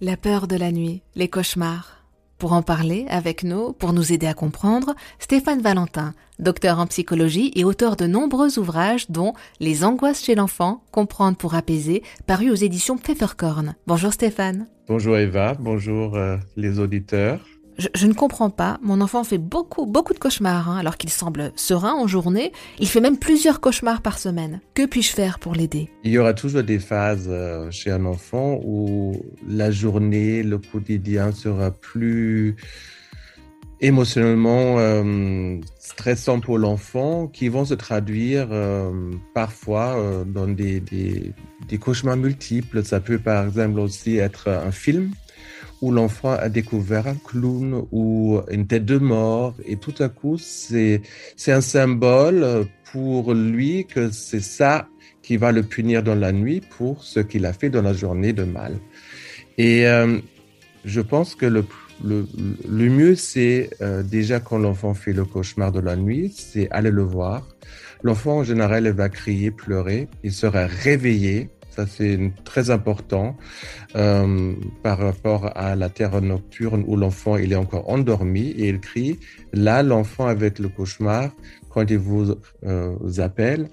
La peur de la nuit, les cauchemars. Pour en parler avec nous, pour nous aider à comprendre, Stéphane Valentin, docteur en psychologie et auteur de nombreux ouvrages dont Les angoisses chez l'enfant, comprendre pour apaiser, paru aux éditions Pfefferkorn. Bonjour Stéphane. Bonjour Eva, bonjour euh, les auditeurs. Je, ne comprends pas. Mon enfant fait beaucoup, beaucoup de cauchemars, hein, alors qu'il semble serein en journée. Il fait même plusieurs cauchemars par semaine. Que puis-je faire pour l'aider? Il y aura toujours des phases euh, chez un enfant où la journée, le quotidien sera plus émotionnellement euh, stressant pour l'enfant, qui vont se traduire euh, parfois dans des, des cauchemars multiples. Ça peut par exemple aussi être un film l'enfant a découvert un clown ou une tête de mort et tout à coup c'est un symbole pour lui que c'est ça qui va le punir dans la nuit pour ce qu'il a fait dans la journée de mal. Et euh, je pense que le, le, le mieux, c'est euh, déjà quand l'enfant fait le cauchemar de la nuit, c'est aller le voir. L'enfant, en général, va crier, pleurer, il sera réveillé ça, c'est très important euh, par rapport à la terre nocturne où l'enfant il est encore endormi et il crie. Là, l'enfant avec le cauchemar, quand il vous, euh, appelle,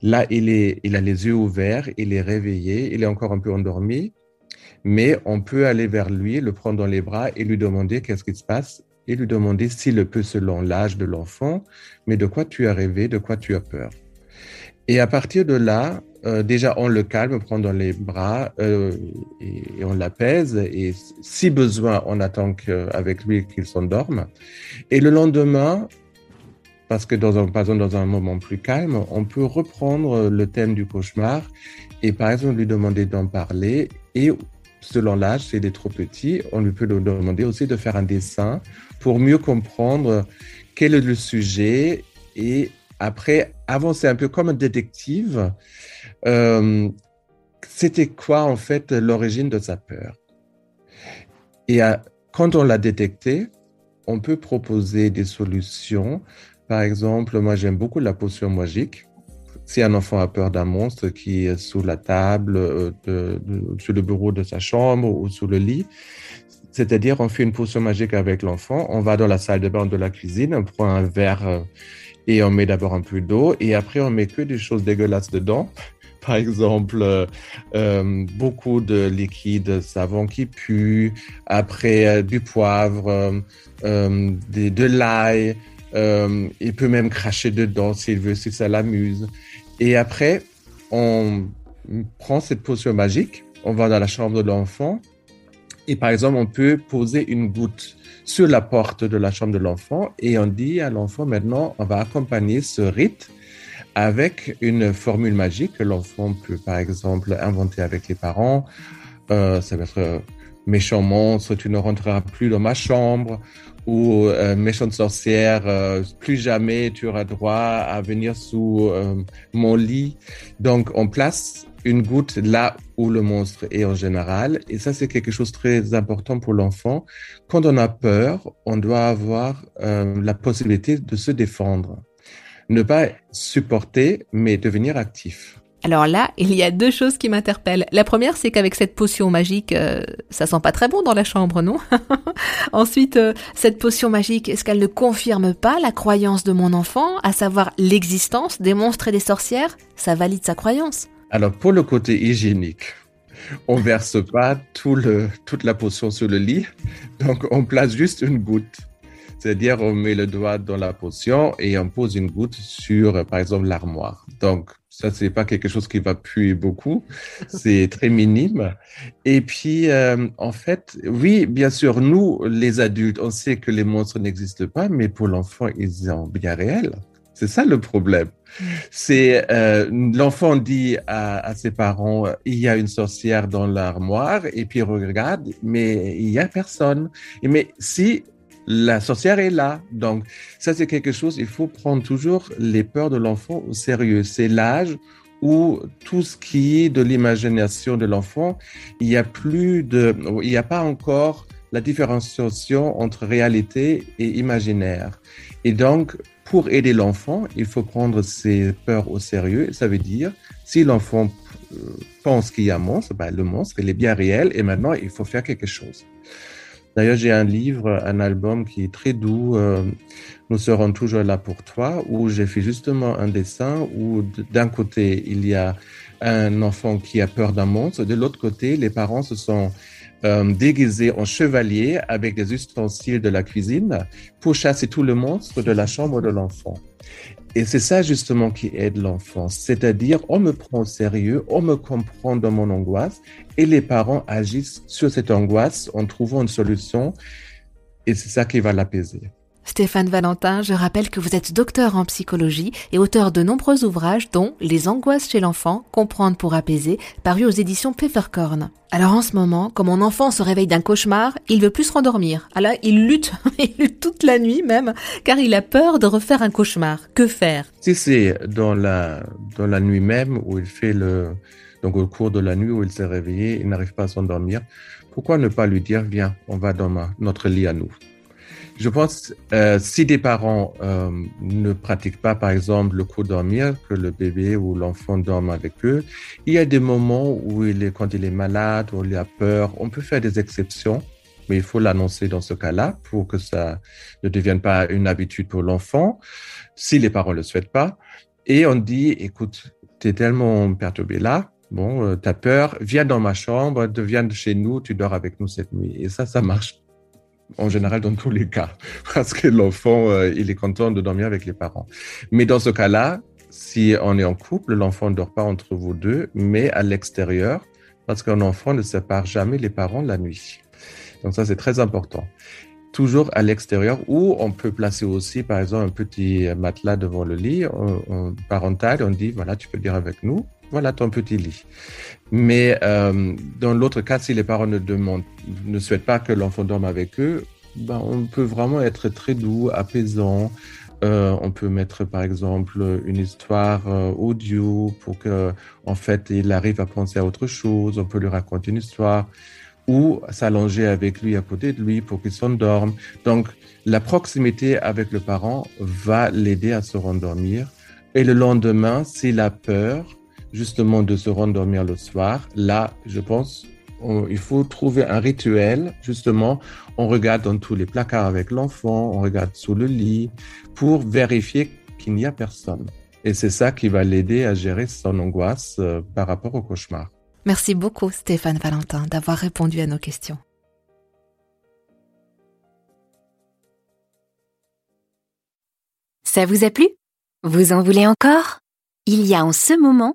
là, il, est, il a les yeux ouverts, il est réveillé, il est encore un peu endormi, mais on peut aller vers lui, le prendre dans les bras et lui demander qu'est-ce qui se passe et lui demander s'il le peut selon l'âge de l'enfant, mais de quoi tu as rêvé, de quoi tu as peur? Et à partir de là, euh, déjà, on le calme, on prend dans les bras euh, et, on l'apaise. Et si besoin, on attend avec lui qu'il s'endorme. Et le lendemain, parce que dans un, par exemple, dans un moment plus calme, on peut reprendre le thème du cauchemar et par exemple lui demander d'en parler. Et selon l'âge, s'il est trop petit, on lui peut lui demander aussi de faire un dessin pour mieux comprendre quel est le sujet et après avancer un peu comme un détective euh, c'était quoi en fait l'origine de sa peur? Et quand on l'a détecté, on peut proposer des solutions. Par exemple, moi j'aime beaucoup la potion magique. Si un enfant a peur d'un monstre qui est sous la table, euh, de, sur le bureau de sa chambre ou sous le lit, c'est-à-dire on fait une potion magique avec l'enfant, on va dans la salle de bain de la cuisine, on prend un verre euh, et on met d'abord un peu d'eau et après on met que des choses dégueulasses dedans par exemple, euh, euh, beaucoup de liquide savon qui pue, après euh, du poivre, de l'ail, il peut même cracher dedans s'il veut, si ça l'amuse. Et après, on prend cette potion magique, on va dans la chambre de l'enfant, et par exemple, on peut poser une goutte sur la porte de la chambre de l'enfant et on dit à l'enfant maintenant, on va accompagner ce rite avec une formule magique que l'enfant peut, par exemple, inventer avec les parents. Euh, ça va être euh, méchant monstre, tu ne rentreras plus dans ma chambre, ou euh, méchante sorcière, euh, plus jamais tu auras droit à venir sous euh, mon lit. Donc, on place une goutte là où le monstre est en général. Et ça, c'est quelque chose de très important pour l'enfant. Quand on a peur, on doit avoir la possibilité de se défendre ne pas supporter, mais devenir actif. Alors là, il y a deux choses qui m'interpellent. La première, c'est qu'avec cette potion magique, euh, ça sent pas très bon dans la chambre, non? Ensuite, euh, cette potion magique, est-ce qu'elle ne confirme pas la croyance de mon enfant, à savoir l'existence des monstres et des sorcières? Ça valide sa croyance. Alors pour le côté hygiénique, on verse pas tout le, toute la potion sur le lit, donc on place juste une goutte. C'est-à-dire, on met le doigt dans la potion et on pose une goutte sur, par exemple, l'armoire. Donc, ça, c'est pas quelque chose qui va puer beaucoup. C'est très minime. Et puis, euh, en fait, oui, bien sûr, nous, les adultes, on sait que les monstres n'existent pas, mais pour l'enfant, ils sont bien réels. C'est ça le problème. C'est euh, l'enfant dit à, à, ses parents il y a une sorcière dans l'armoire et puis regarde mais il y a personne. Et mais si la sorcière est là. Donc, ça, c'est quelque chose, il faut prendre toujours les peurs de l'enfant au sérieux. C'est l'âge où tout ce qui est de l'imagination de l'enfant, il n'y a plus de, il n'y a pas encore la différenciation entre réalité et imaginaire. Et donc, pour aider l'enfant, il faut prendre ses peurs au sérieux. Ça veut dire, si l'enfant pense qu'il y a un monstre, ben, le monstre, il est bien réel et maintenant, il faut faire quelque chose. D'ailleurs, j'ai un livre, un album qui est très doux, euh, Nous serons toujours là pour toi, où j'ai fait justement un dessin où d'un côté, il y a un enfant qui a peur d'un monstre, de l'autre côté, les parents se sont euh, déguisés en chevalier avec des ustensiles de la cuisine pour chasser tout le monstre de la chambre de l'enfant. Et c'est ça justement qui aide l'enfant, c'est-à-dire on me prend au sérieux, on me comprend dans mon angoisse et les parents agissent sur cette angoisse en trouvant une solution et c'est ça qui va l'apaiser. Stéphane Valentin, je rappelle que vous êtes docteur en psychologie et auteur de nombreux ouvrages dont Les angoisses chez l'enfant, comprendre pour apaiser, paru aux éditions Pfefferkorn. Alors en ce moment, quand mon enfant se réveille d'un cauchemar, il veut plus se rendormir. Alors il lutte, il lutte toute la nuit même, car il a peur de refaire un cauchemar. Que faire? Si c'est dans la, dans la nuit même où il fait le, donc au cours de la nuit où il s'est réveillé, il n'arrive pas à s'endormir, pourquoi ne pas lui dire, viens, on va dans notre lit à nous je pense, euh, si des parents euh, ne pratiquent pas, par exemple, le coup dormir, que le bébé ou l'enfant dorme avec eux, il y a des moments où il est, quand il est malade ou il a peur, on peut faire des exceptions, mais il faut l'annoncer dans ce cas-là pour que ça ne devienne pas une habitude pour l'enfant, si les parents ne le souhaitent pas. Et on dit, écoute, tu es tellement perturbé là, bon, euh, tu as peur, viens dans ma chambre, viens chez nous, tu dors avec nous cette nuit. Et ça, ça marche en général dans tous les cas, parce que l'enfant, euh, il est content de dormir avec les parents. Mais dans ce cas-là, si on est en couple, l'enfant ne dort pas entre vous deux, mais à l'extérieur, parce qu'un enfant ne sépare jamais les parents la nuit. Donc ça, c'est très important. Toujours à l'extérieur, ou on peut placer aussi, par exemple, un petit matelas devant le lit parental. On dit, voilà, tu peux dire avec nous voilà ton petit lit. Mais euh, dans l'autre cas, si les parents ne demandent, ne souhaitent pas que l'enfant dorme avec eux, ben, on peut vraiment être très doux, apaisant. Euh, on peut mettre par exemple une histoire euh, audio pour que en fait il arrive à penser à autre chose. On peut lui raconter une histoire ou s'allonger avec lui à côté de lui pour qu'il s'endorme. Donc la proximité avec le parent va l'aider à se rendormir. Et le lendemain, s'il a peur, justement de se rendormir le soir, là, je pense, il faut trouver un rituel, justement, on regarde dans tous les placards avec l'enfant, on regarde sous le lit, pour vérifier qu'il n'y a personne. Et c'est ça qui va l'aider à gérer son angoisse euh, par rapport au cauchemar. Merci beaucoup Stéphane Valentin d'avoir répondu à nos questions. Ça vous a plu? Vous en voulez encore? Il y a en ce moment